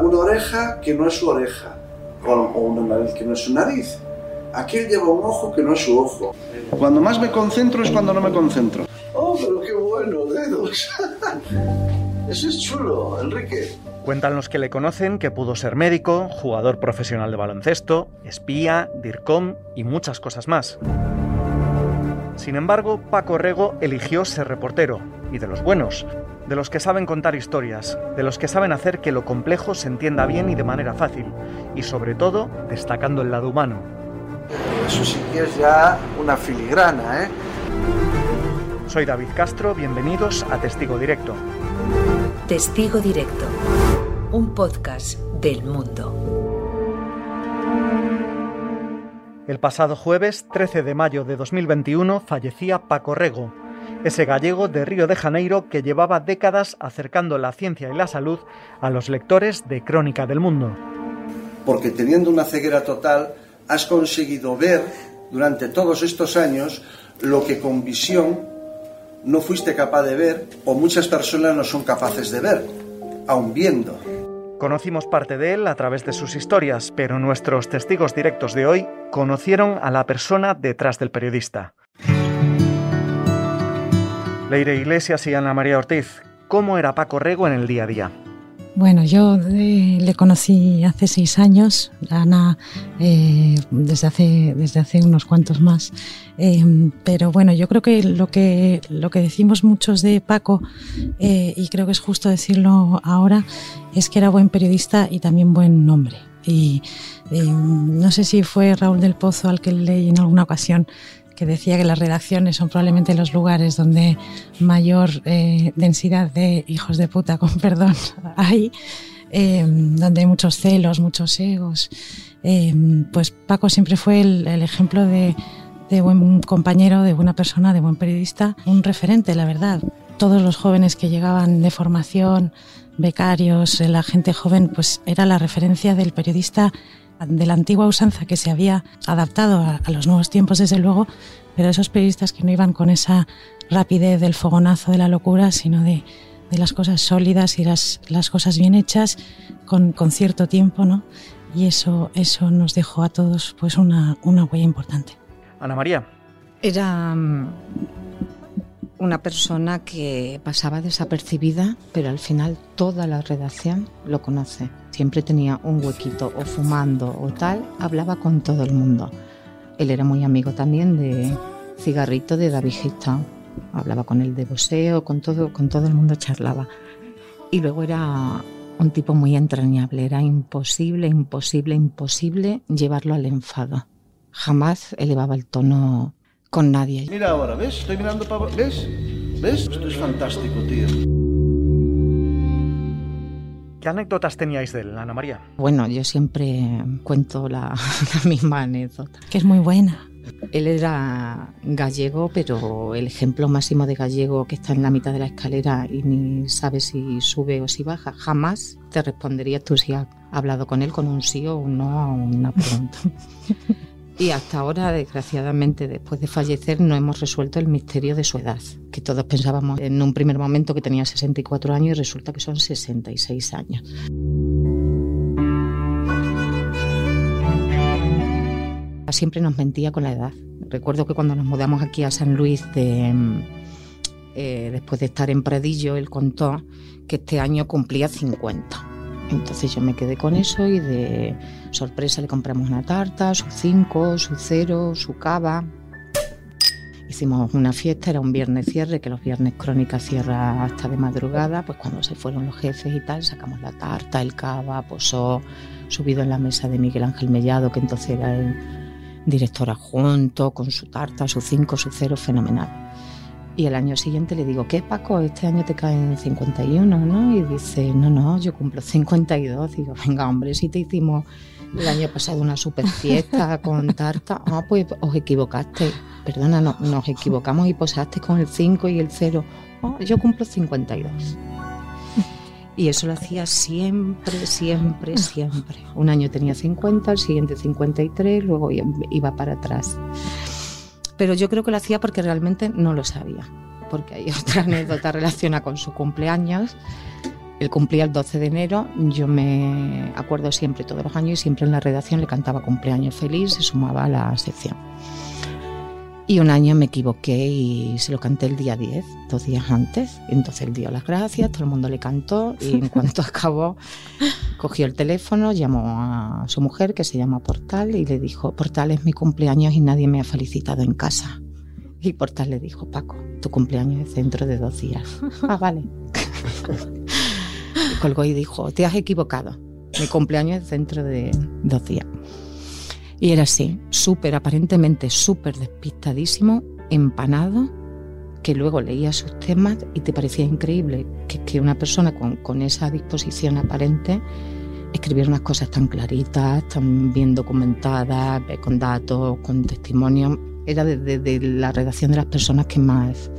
una oreja que no es su oreja, o una nariz que no es su nariz. Aquel lleva un ojo que no es su ojo. Cuando más me concentro es cuando no me concentro. Oh, pero qué bueno, dedos. Eso es chulo, Enrique. Cuentan los que le conocen que pudo ser médico, jugador profesional de baloncesto, espía, DIRCOM y muchas cosas más. Sin embargo, Paco Rego eligió ser reportero, y de los buenos, de los que saben contar historias, de los que saben hacer que lo complejo se entienda bien y de manera fácil, y sobre todo destacando el lado humano. Eso sí que es ya una filigrana, ¿eh? Soy David Castro, bienvenidos a Testigo Directo. Testigo Directo, un podcast del mundo. El pasado jueves 13 de mayo de 2021 fallecía Paco Rego, ese gallego de Río de Janeiro que llevaba décadas acercando la ciencia y la salud a los lectores de Crónica del Mundo. Porque teniendo una ceguera total, has conseguido ver durante todos estos años lo que con visión no fuiste capaz de ver o muchas personas no son capaces de ver, aun viendo. Conocimos parte de él a través de sus historias, pero nuestros testigos directos de hoy conocieron a la persona detrás del periodista. Leire Iglesias y Ana María Ortiz, ¿cómo era Paco Rego en el día a día? Bueno, yo eh, le conocí hace seis años, Ana eh, desde, hace, desde hace unos cuantos más. Eh, pero bueno, yo creo que lo, que lo que decimos muchos de Paco, y creo que es justo decirlo ahora, es que era buen periodista y también buen hombre. Y no sé si fue Raúl del Pozo al que leí en alguna ocasión que decía que las redacciones son probablemente los lugares donde mayor eh, densidad de hijos de puta, con perdón, hay, eh, donde hay muchos celos, muchos egos. Eh, pues Paco siempre fue el, ejemplo de, de, buen compañero, de buena persona, de buen periodista, un referente, la verdad. Todos los jóvenes que llegaban de formación, becarios, la gente joven, pues era la referencia del periodista de la antigua usanza que se había adaptado a, los nuevos tiempos, desde luego, pero esos periodistas que no iban con esa rapidez del fogonazo de la locura, sino de, las cosas sólidas y las, las cosas bien hechas con, cierto tiempo, ¿no? Y eso, eso nos dejó a todos pues una, una huella importante. Ana María. Era mm, una persona que pasaba desapercibida, pero al final toda la redacción lo conoce. Siempre tenía un huequito o fumando o tal, hablaba con todo el mundo. Él era muy amigo también de Cigarrito de David Gistao. Hablaba con él de boxeo, con todo, con todo el mundo charlaba. Y luego era un tipo muy entrañable, era imposible, imposible, imposible llevarlo al enfado. Jamás elevaba el tono con nadie. Mira ahora, ¿ves? Estoy mirando para... ¿Ves? ¿Ves? Esto es fantástico, tío. ¿Qué anécdotas teníais de él, Ana María? Bueno, yo siempre cuento la, misma anécdota. Que es muy buena. Él era gallego, pero el ejemplo máximo de gallego que está en la mitad de la escalera y ni sabe si sube o si baja, jamás te respondería tú si has hablado con él con un sí o un no a una pregunta. Y hasta ahora, desgraciadamente, después de fallecer, no hemos resuelto el misterio de su edad, que todos pensábamos en un primer momento que tenía 64 años y resulta que son 66 años. Siempre nos mentía con la edad. Recuerdo que cuando nos mudamos aquí a San Luis, de, eh, después de estar en Pradillo, él contó que este año cumplía 50. Entonces yo me quedé con eso y de sorpresa le compramos una tarta, su cinco, su cero, su cava. Hicimos una fiesta, era un viernes cierre, que los viernes Crónica cierra hasta de madrugada, pues cuando se fueron los jefes y tal, sacamos la tarta, el cava, posó, subido en la mesa de Miguel Ángel Mellado, que entonces era el director adjunto, con su tarta, su cinco, su cero, fenomenal. Y el año siguiente le digo, ¿qué Paco? Este año te caen 51, ¿no? Y dice, no, no, yo cumplo 52. Digo, venga, hombre, si te hicimos el año pasado una super fiesta con tarta, ah, pues os equivocaste. Perdona, no, nos equivocamos y posaste con el 5 y el 0. Ah, yo cumplo 52. Y eso lo hacía siempre, siempre, siempre. Un año tenía 50, el siguiente 53, luego iba para atrás. Pero yo creo que lo hacía porque realmente no lo sabía, porque hay otra anécdota relacionada con su cumpleaños. Él cumplía el 12 de enero, yo me acuerdo siempre, todos los años, y siempre en la redacción le cantaba cumpleaños feliz, se sumaba a la sección. Y un año me equivoqué y se lo canté el día 10, dos días antes. entonces él dio las gracias, todo el mundo le cantó y en cuanto acabó, cogió el teléfono, llamó a su mujer que se llama Portal y le dijo, Portal es mi cumpleaños y nadie me ha felicitado en casa. Y Portal le dijo, Paco, tu cumpleaños es dentro de dos días. ah, vale. colgó y dijo, te has equivocado. Mi cumpleaños es dentro de dos días. Y era así, súper, aparentemente súper despistadísimo, empanado, que luego leía sus temas y te parecía increíble que, que una persona con, con, esa disposición aparente escribiera unas cosas tan claritas, tan bien documentadas, con datos, con testimonios. Era desde de, la redacción de las personas que más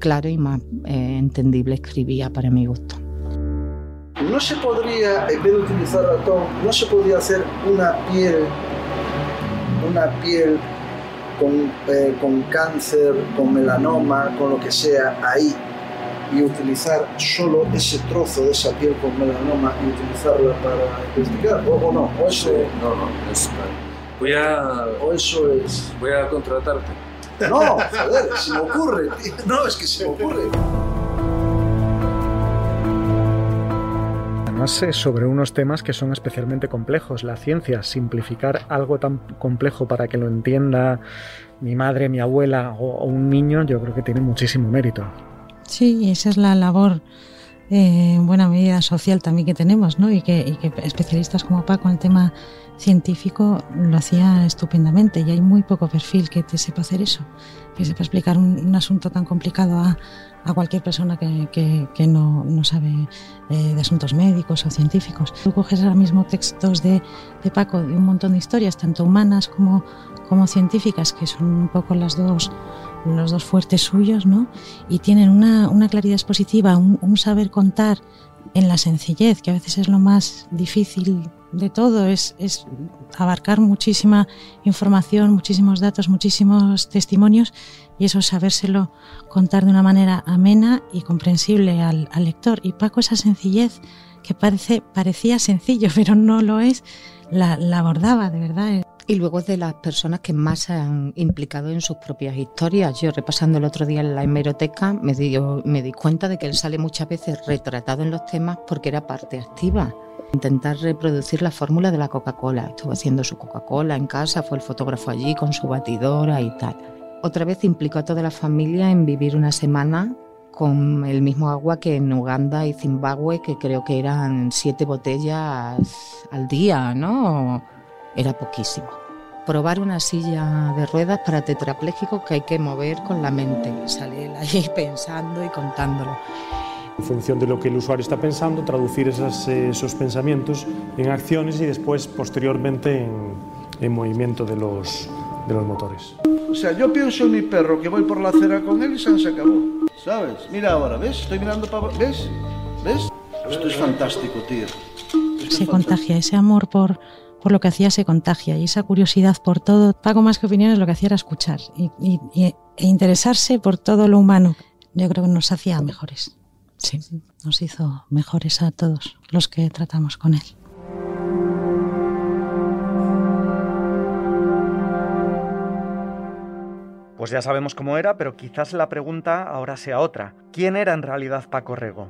claro y más eh, entendible escribía para mi gusto no se podría, en vez de utilizar ratón, no se podría hacer una piel, una piel con, eh, con cáncer, con melanoma, con lo que sea, ahí, y utilizar solo ese trozo de esa piel con melanoma y utilizarla para investigar, o, no, o eso... No, no, es, voy a... O eso es... Voy a contratarte. No, joder, se me ocurre, no, es que se me ocurre. Sobre unos temas que son especialmente complejos. La ciencia, simplificar algo tan complejo para que lo entienda mi madre, mi abuela o, un niño, yo creo que tiene muchísimo mérito. Sí, esa es la labor eh, en buena medida social también que tenemos, ¿no? Y que, y que especialistas como Paco en el tema científico lo hacía estupendamente y hay muy poco perfil que te sepa hacer eso, que sepa explicar un, asunto tan complicado a, a cualquier persona que, que, no, no, sabe eh, de asuntos médicos o científicos. Tú coges ahora mismo textos de, de, Paco de un montón de historias, tanto humanas como, como científicas, que son un poco las dos, los dos fuertes suyos, ¿no? y tienen una, una claridad expositiva, un, un saber contar en la sencillez, que a veces es lo más difícil de todo, es, es, abarcar muchísima información, muchísimos datos, muchísimos testimonios y eso sabérselo contar de una manera amena y comprensible al, al lector. Y Paco esa sencillez que parece, parecía sencillo, pero no lo es, la, la abordaba de verdad. Y luego es de las personas que más se han implicado en sus propias historias. Yo repasando el otro día en la hemeroteca me di, me di cuenta de que él sale muchas veces retratado en los temas porque era parte activa. Intentar reproducir la fórmula de la Coca-Cola. Estuvo haciendo su Coca-Cola en casa, fue el fotógrafo allí con su batidora y tal. Otra vez implicó a toda la familia en vivir una semana con el mismo agua que en Uganda y Zimbabue, que creo que eran siete botellas al día, ¿no? Era poquísimo. Probar una silla de ruedas para tetrapléjicos que hay que mover con la mente. Sale él ahí pensando y contándolo en función de lo que el usuario está pensando, traducir esas, esos pensamientos en acciones y después, posteriormente, en, en movimiento de los, de los motores. O sea, yo pienso en mi perro que voy por la acera con él y se acabó. ¿Sabes? Mira ahora, ¿ves? Estoy mirando para... ¿Ves? ¿Ves? Esto es fantástico, tío. se contagia, ese amor por, por lo que hacía se contagia y esa curiosidad por todo. Pago más que opiniones lo que hacía era escuchar y, y, y, e interesarse por todo lo humano. Yo creo que nos hacía mejores. Sí, nos hizo mejores a todos los que tratamos con él. Pues ya sabemos cómo era, pero quizás la pregunta ahora sea otra. ¿Quién era en realidad Paco Rego?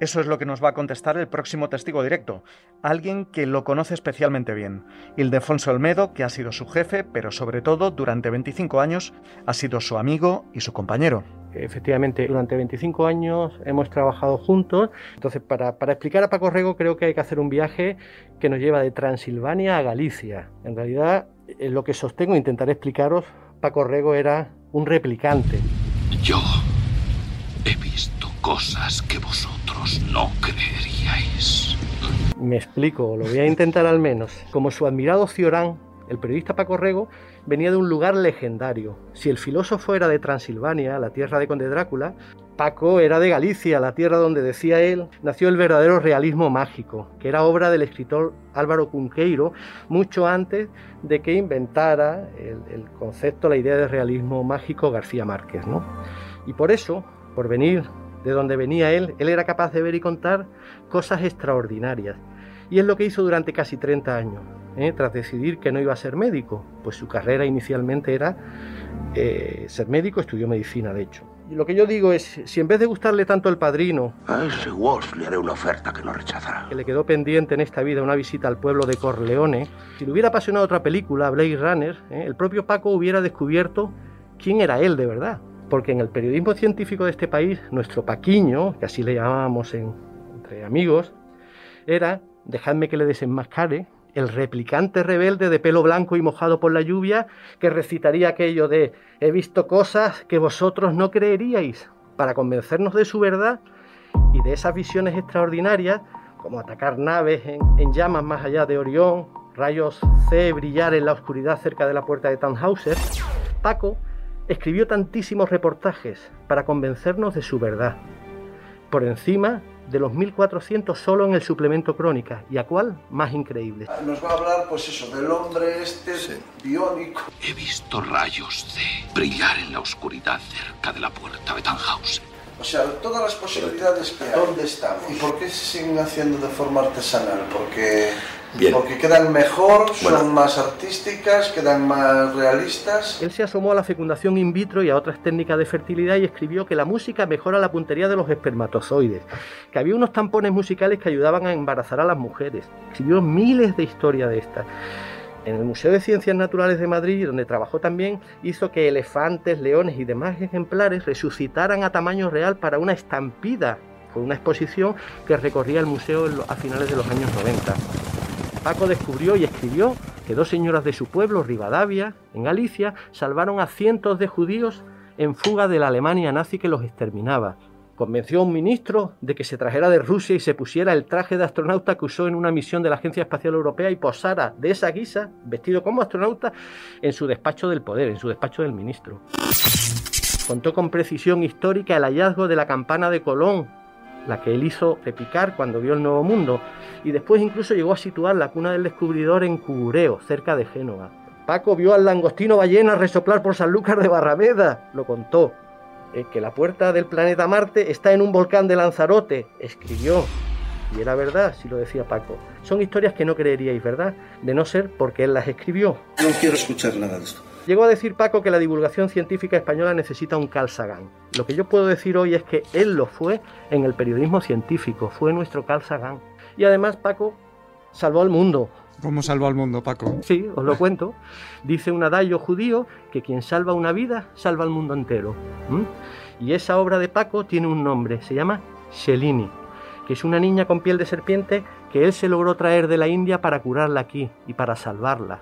Eso es lo que nos va a contestar el próximo testigo directo, alguien que lo conoce especialmente bien, Ildefonso Olmedo, que ha sido su jefe, pero sobre todo durante 25 años ha sido su amigo y su compañero. Efectivamente, durante 25 años hemos trabajado juntos. Entonces, para, para, explicar a Paco Rego, creo que hay que hacer un viaje que nos lleva de Transilvania a Galicia. En realidad, lo que sostengo, intentaré explicaros, Paco Rego era un replicante. Yo he visto cosas que vosotros no creeríais. Me explico, lo voy a intentar al menos. Como su admirado Ciorán, el periodista Paco Rego venía de un lugar legendario. Si el filósofo era de Transilvania, la tierra de Conde Drácula, Paco era de Galicia, la tierra donde, decía él, nació el verdadero realismo mágico, que era obra del escritor Álvaro Cunqueiro, mucho antes de que inventara el, concepto, la idea de realismo mágico García Márquez. ¿no? Y por eso, por venir de donde venía él, él era capaz de ver y contar cosas extraordinarias. Y es lo que hizo durante casi 30 años, ¿eh? tras decidir que no iba a ser médico, pues su carrera inicialmente era eh, ser médico, estudió medicina de hecho. Y lo que yo digo es, si en vez de gustarle tanto el padrino, a ese Walsh le haré una oferta que no rechazará. Que le quedó pendiente en esta vida una visita al pueblo de Corleone, si le hubiera apasionado otra película, Blade Runner, ¿eh? el propio Paco hubiera descubierto quién era él de verdad. Porque en el periodismo científico de este país, nuestro Paquiño, que así le llamábamos entre amigos, era, dejadme que le desenmascare, el replicante rebelde de pelo blanco y mojado por la lluvia que recitaría aquello de he visto cosas que vosotros no creeríais, para convencernos de su verdad y de esas visiones extraordinarias, como atacar naves en, llamas más allá de Orión, rayos C brillar en la oscuridad cerca de la puerta de Tannhauser, Paco escribió tantísimos reportajes para convencernos de su verdad, por encima de los 1400 solo en el suplemento Crónica. ¿Y a cuál? Más increíble. Nos va a hablar, pues eso, del hombre este biónico. He visto rayos de brillar en la oscuridad cerca de la puerta de Tannhausen. O sea, todas las posibilidades que hay. ¿Dónde estamos? ¿Y por qué se siguen haciendo de forma artesanal? Porque porque quedan mejor, son más artísticas, quedan más realistas. Él se asomó a la fecundación in vitro y a otras técnicas de fertilidad y escribió que la música mejora la puntería de los espermatozoides, que había unos tampones musicales que ayudaban a embarazar a las mujeres. Escribió miles de historias de estas. En el Museo de Ciencias Naturales de Madrid, donde trabajó también, hizo que elefantes, leones y demás ejemplares resucitaran a tamaño real para una estampida. Fue una exposición que recorría el museo a finales de los años 90. Paco descubrió y escribió que dos señoras de su pueblo, Rivadavia, en Galicia, salvaron a cientos de judíos en fuga de la Alemania nazi que los exterminaba. Convenció a un ministro de que se trajera de Rusia y se pusiera el traje de astronauta que usó en una misión de la Agencia Espacial Europea y posara de esa guisa, vestido como astronauta, en su despacho del poder, en su despacho del ministro. Contó con precisión histórica el hallazgo de la campana de Colón, la que él hizo repicar cuando vio el Nuevo Mundo, y después incluso llegó a situar la cuna del descubridor en Cugureo, cerca de Génova. Paco vio al langostino ballena resoplar por Sanlúcar de Barrameda, lo contó. Eh, que la puerta del planeta Marte está en un volcán de Lanzarote, escribió. Y era verdad, si lo decía Paco. Son historias que no creeríais, ¿verdad? De no ser porque él las escribió. No quiero escuchar nada de esto. Llegó a decir Paco que la divulgación científica española necesita un Carl Sagan. Lo que yo puedo decir hoy es que él lo fue en el periodismo científico, fue nuestro Carl Sagan. Y además Paco salvó al mundo. ¿Cómo salvó al mundo, Paco? Sí, os lo cuento. Dice un adagio judío que quien salva una vida, salva al mundo entero. Y esa obra de Paco tiene un nombre, se llama Shelini, que es una niña con piel de serpiente que él se logró traer de la India para curarla aquí y para salvarla.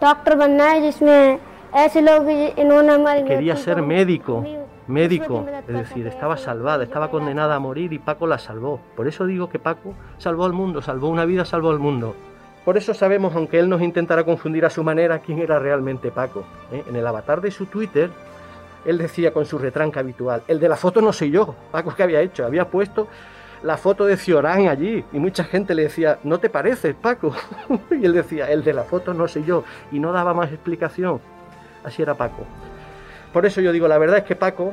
Doctor Quería ser médico, médico, es decir, estaba salvada, estaba condenada a morir y Paco la salvó. Por eso digo que Paco salvó al mundo, salvó una vida, salvó al mundo. Por eso sabemos, aunque él nos intentara confundir a su manera, quién era realmente Paco. ¿eh? En el avatar de su Twitter, él decía con su retranca habitual, el de la foto no soy yo, Paco que había hecho, había puesto la foto de Ciorán allí y mucha gente le decía, no te pareces, Paco. y él decía, el de la foto no soy yo, y no daba más explicación. Así era Paco. Por eso yo digo, la verdad es que Paco,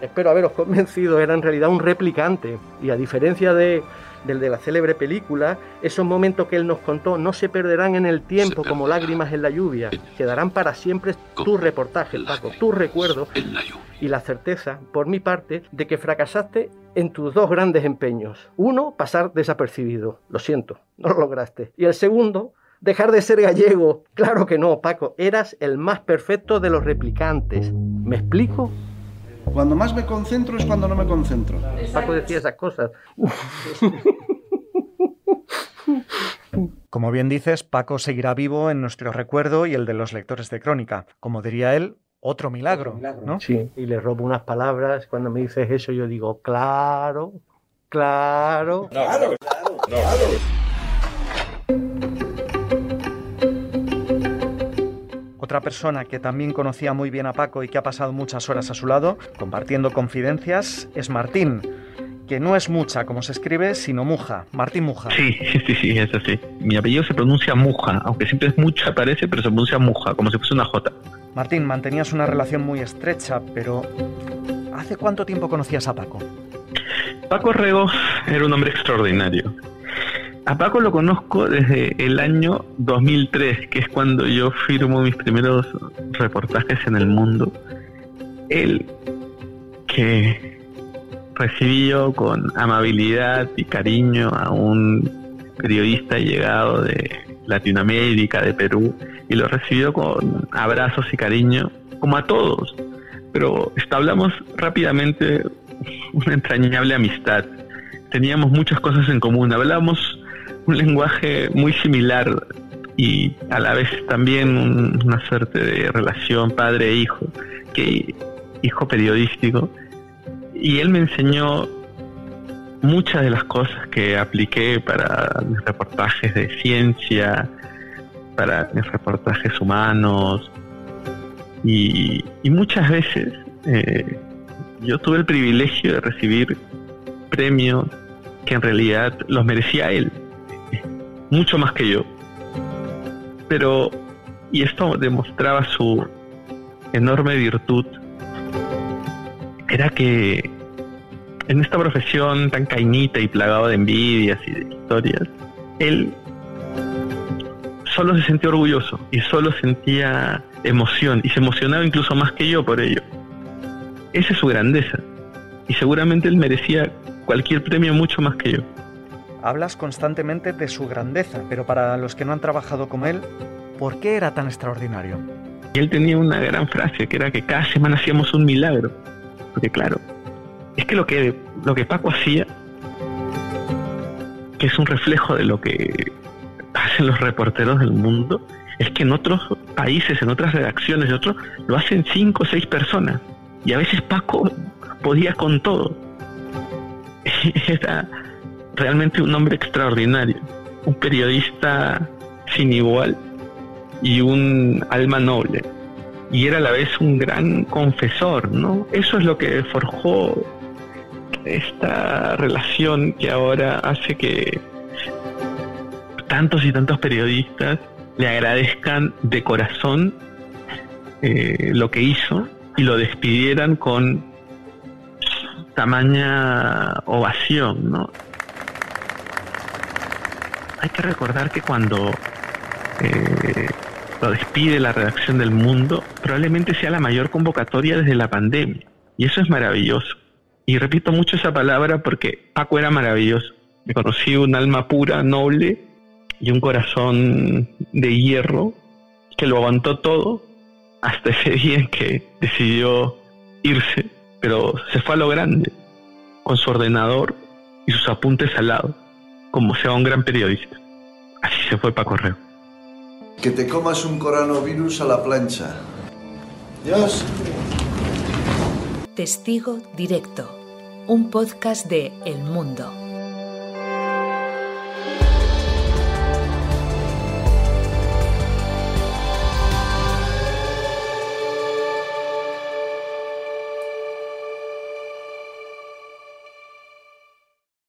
espero haberos convencido, era en realidad un replicante. Y a diferencia de, del de la célebre película, esos momentos que él nos contó no se perderán en el tiempo como lágrimas en la lluvia. Quedarán para siempre tus reportajes, Paco, tus recuerdos y la certeza, por mi parte, de que fracasaste en tus dos grandes empeños. Uno, pasar desapercibido. Lo siento, no lo lograste. Y el segundo, dejar de ser gallego. Claro que no, Paco. Eras el más perfecto de los replicantes. ¿Me explico? Cuando más me concentro es cuando no me concentro. Paco decía esas cosas. Como bien dices, Paco seguirá vivo en nuestro recuerdo y el de los lectores de crónica. Como diría él, otro milagro, ¿no? Sí, y le robo unas palabras. Cuando me dices eso, yo digo, claro, claro. claro, claro, claro. Otra persona que también conocía muy bien a Paco y que ha pasado muchas horas a su lado, compartiendo confidencias, es Martín, que no es mucha como se escribe, sino Muja, Martín Muja. Sí, sí, sí, es así. Mi apellido se pronuncia Muja, aunque siempre es mucha parece, pero se pronuncia Muja, como si fuese una J. Martín, mantenías una relación muy estrecha, pero ¿hace cuánto tiempo conocías a Paco? Paco Rego era un hombre extraordinario. A Paco lo conozco desde el año 2003, que es cuando yo firmo mis primeros reportajes en el mundo. Él, que recibió con amabilidad y cariño a un periodista llegado de Latinoamérica, de Perú, y lo recibió con abrazos y cariño, como a todos. Pero establamos rápidamente una entrañable amistad. Teníamos muchas cosas en común, hablábamos un lenguaje muy similar y a la vez también una suerte de relación padre-hijo, que hijo periodístico. Y él me enseñó muchas de las cosas que apliqué para mis reportajes de ciencia, para mis reportajes humanos, y, muchas veces eh, yo tuve el privilegio de recibir premios que en realidad los merecía él, mucho más que yo. Pero, y esto demostraba su enorme virtud, era que en esta profesión tan cañita y plagado de envidias y de historias, él solo se sentía orgulloso y solo sentía emoción y se emocionaba incluso más que yo por ello. Esa es su grandeza y seguramente él merecía cualquier premio mucho más que yo. Hablas constantemente de su grandeza, pero para los que no han trabajado con él, ¿por qué era tan extraordinario? Él tenía una gran frase que era que cada semana hacíamos un milagro. Porque claro, es que lo que, lo que Paco hacía, que es un reflejo de lo que hacen los reporteros del mundo, es que en otros países, en otras redacciones, de otros, lo hacen cinco o seis personas. Y a veces Paco podía con todo. Era realmente un hombre extraordinario, un periodista sin igual y un alma noble. Y era a la vez un gran confesor, ¿no? Eso es lo que forjó esta relación que ahora hace que tantos y tantos periodistas le agradezcan de corazón eh, lo que hizo y lo despidieran con tamaña ovación, ¿no? Hay que recordar que cuando eh, lo despide la redacción del mundo, probablemente sea la mayor convocatoria desde la pandemia. Y eso es maravilloso. Y repito mucho esa palabra porque Paco era maravilloso. Me conocí un alma pura, noble, y un corazón de hierro que lo aguantó todo hasta ese día en que decidió irse, pero se fue a lo grande, con su ordenador y sus apuntes al lado, como sea un gran periodista. Así se fue para correo. Que te comas un coronavirus a la plancha. Dios. Testigo Directo, un podcast de El Mundo.